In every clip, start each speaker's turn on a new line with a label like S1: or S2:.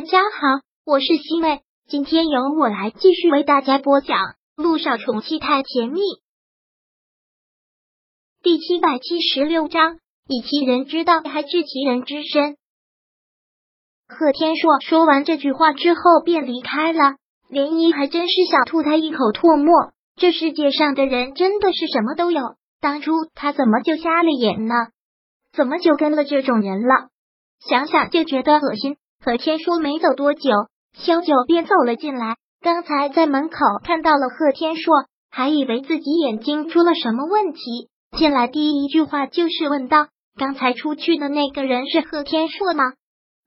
S1: 大家好，我是西妹，今天由我来继续为大家播讲《路上宠妻太甜蜜》第七百七十六章：以其人之道还治其人之身。贺天硕说完这句话之后便离开了，涟漪还真是想吐他一口唾沫。这世界上的人真的是什么都有，当初他怎么就瞎了眼呢？怎么就跟了这种人了？想想就觉得恶心。何天说没走多久，萧九便走了进来。刚才在门口看到了贺天硕，还以为自己眼睛出了什么问题。进来第一句话就是问道：“刚才出去的那个人是贺天硕吗？”“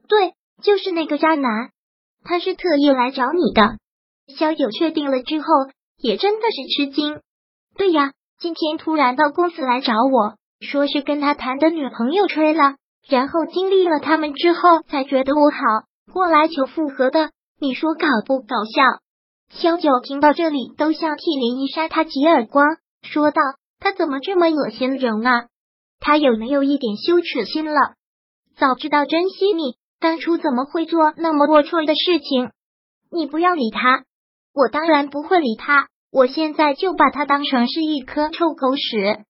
S1: 对，就是那个渣男，他是特意来找你的。”萧九确定了之后，也真的是吃惊。“对呀，今天突然到公司来找我，说是跟他谈的女朋友吹了。”然后经历了他们之后，才觉得我好过来求复合的。你说搞不搞笑？萧九听到这里，都想替林一扇他几耳光，说道：“他怎么这么恶心人啊？他有没有一点羞耻心了？早知道珍惜你，当初怎么会做那么龌龊的事情？你不要理他，我当然不会理他。我现在就把他当成是一颗臭狗屎。”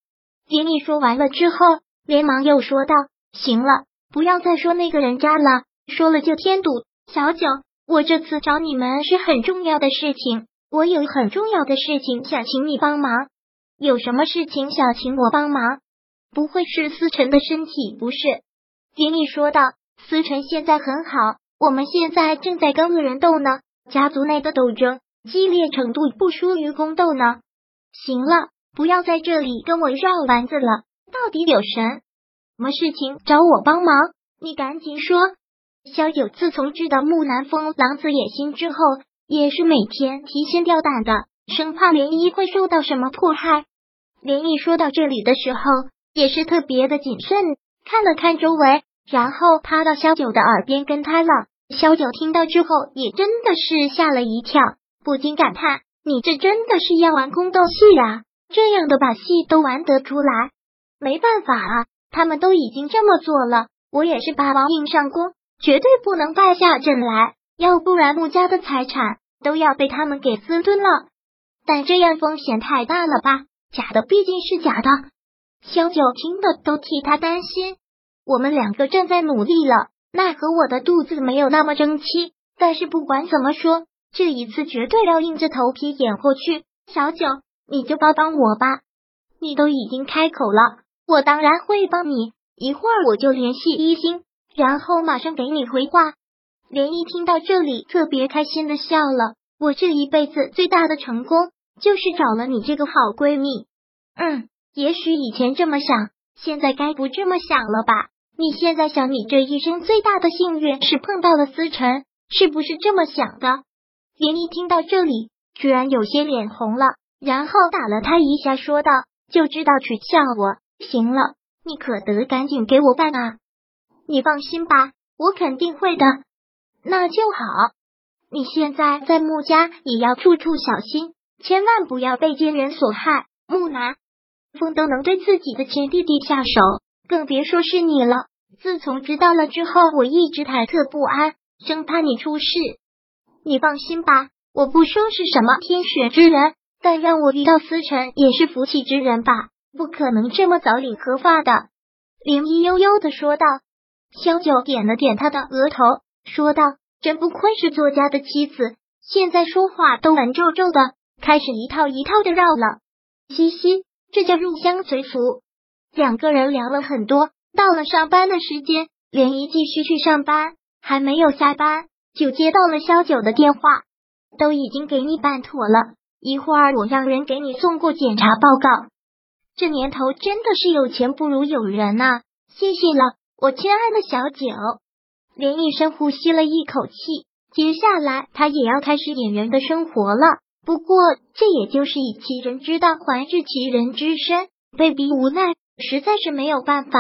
S1: 林毅说完了之后，连忙又说道。行了，不要再说那个人渣了，说了就添堵。小九，我这次找你们是很重要的事情，我有很重要的事情想请你帮忙。有什么事情想请我帮忙？不会是思辰的身体不是？林毅说道。思辰现在很好，我们现在正在跟恶人斗呢，家族内的斗争激烈程度不输于宫斗呢。行了，不要在这里跟我绕弯子了，到底有神？什么事情找我帮忙？你赶紧说。萧九自从知道木南风狼子野心之后，也是每天提心吊胆的，生怕涟漪会受到什么迫害。涟漪说到这里的时候，也是特别的谨慎，看了看周围，然后趴到萧九的耳边跟他了。萧九听到之后，也真的是吓了一跳，不禁感叹：“你这真的是要玩宫斗戏啊？这样的把戏都玩得出来？没办法啊。”他们都已经这么做了，我也是霸王硬上弓，绝对不能败下阵来，要不然穆家的财产都要被他们给私吞了。但这样风险太大了吧？假的毕竟是假的。萧九听的都替他担心。我们两个正在努力了，奈何我的肚子没有那么争气。但是不管怎么说，这一次绝对要硬着头皮演过去。小九，你就帮帮我吧，你都已经开口了。我当然会帮你，一会儿我就联系一星，然后马上给你回话。连一听到这里，特别开心的笑了。我这一辈子最大的成功，就是找了你这个好闺蜜。嗯，也许以前这么想，现在该不这么想了吧？你现在想，你这一生最大的幸运是碰到了思辰，是不是这么想的？连一听到这里，居然有些脸红了，然后打了他一下，说道：“就知道取笑我。”行了，你可得赶紧给我办啊！你放心吧，我肯定会的。那就好。你现在在穆家也要处处小心，千万不要被奸人所害。木南风都能对自己的亲弟弟下手，更别说是你了。自从知道了之后，我一直忐忑不安，生怕你出事。你放心吧，我不说是什么天选之人，但让我遇到思辰也是福气之人吧。不可能这么早领合发的，林一悠悠的说道。萧九点了点他的额头，说道：“真不愧是作家的妻子，现在说话都文绉绉的，开始一套一套的绕了。”嘻嘻，这叫入乡随俗。两个人聊了很多，到了上班的时间，连一继续去上班，还没有下班，就接到了萧九的电话，都已经给你办妥了，一会儿我让人给你送过检查报告。这年头真的是有钱不如有人呐！谢谢了，我亲爱的小九。连毅深呼吸了一口气，接下来他也要开始演员的生活了。不过这也就是以其人之道还治其人之身，被逼无奈，实在是没有办法。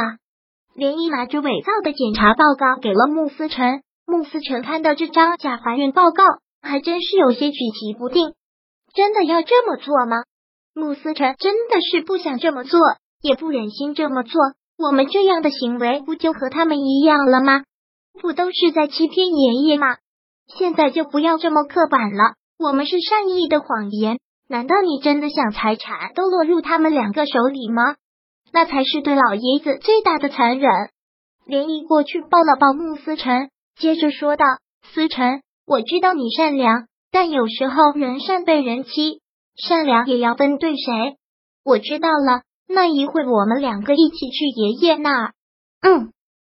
S1: 连毅拿着伪造的检查报告给了穆思成，穆思成看到这张假怀孕报告，还真是有些举棋不定。真的要这么做吗？穆思辰真的是不想这么做，也不忍心这么做。我们这样的行为不就和他们一样了吗？不都是在欺骗爷爷吗？现在就不要这么刻板了。我们是善意的谎言，难道你真的想财产都落入他们两个手里吗？那才是对老爷子最大的残忍。连毅过去抱了抱穆思辰，接着说道：“思辰，我知道你善良，但有时候人善被人欺，善良也要分对谁。我知道了，那一会我们两个一起去爷爷那儿。”嗯，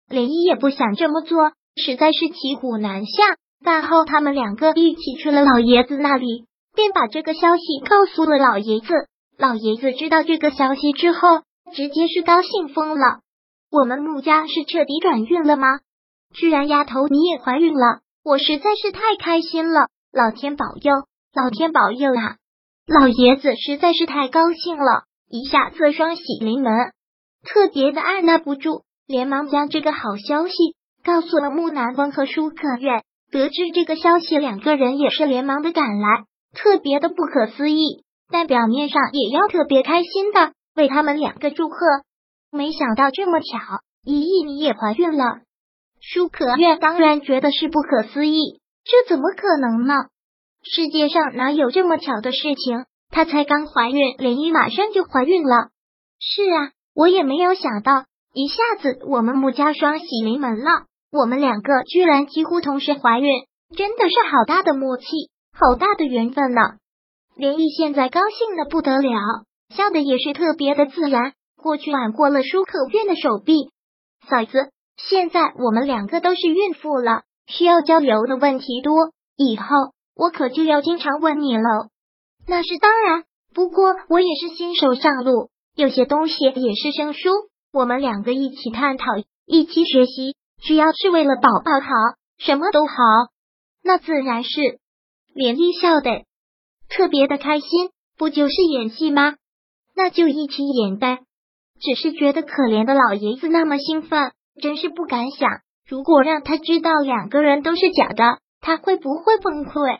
S1: 连依也不想这么做，实在是骑虎难下。饭后，他们两个一起去了老爷子那里，便把这个消息告诉了老爷子。老爷子知道这个消息之后，直接是高兴疯了。我们穆家是彻底转运了吗？居然丫头你也怀孕了，我实在是太开心了！老天保佑，老天保佑啊！老爷子实在是太高兴了，一下子双喜临门，特别的按捺不住，连忙将这个好消息告诉了木南风和舒可月。得知这个消息，两个人也是连忙的赶来，特别的不可思议，但表面上也要特别开心的为他们两个祝贺。没想到这么巧，依依你也怀孕了。舒可月当然觉得是不可思议，这怎么可能呢？世界上哪有这么巧的事情？她才刚怀孕，连依马上就怀孕了。是啊，我也没有想到，一下子我们穆家双喜临门了。我们两个居然几乎同时怀孕，真的是好大的默契，好大的缘分呢！连毅现在高兴的不得了，笑的也是特别的自然，过去挽过了舒可月的手臂。嫂子，现在我们两个都是孕妇了，需要交流的问题多，以后我可就要经常问你了。那是当然，不过我也是新手上路，有些东西也是生疏，我们两个一起探讨，一起学习。只要是为了宝宝好，什么都好，那自然是连丽笑的特别的开心。不就是演戏吗？那就一起演呗。只是觉得可怜的老爷子那么兴奋，真是不敢想，如果让他知道两个人都是假的，他会不会崩溃？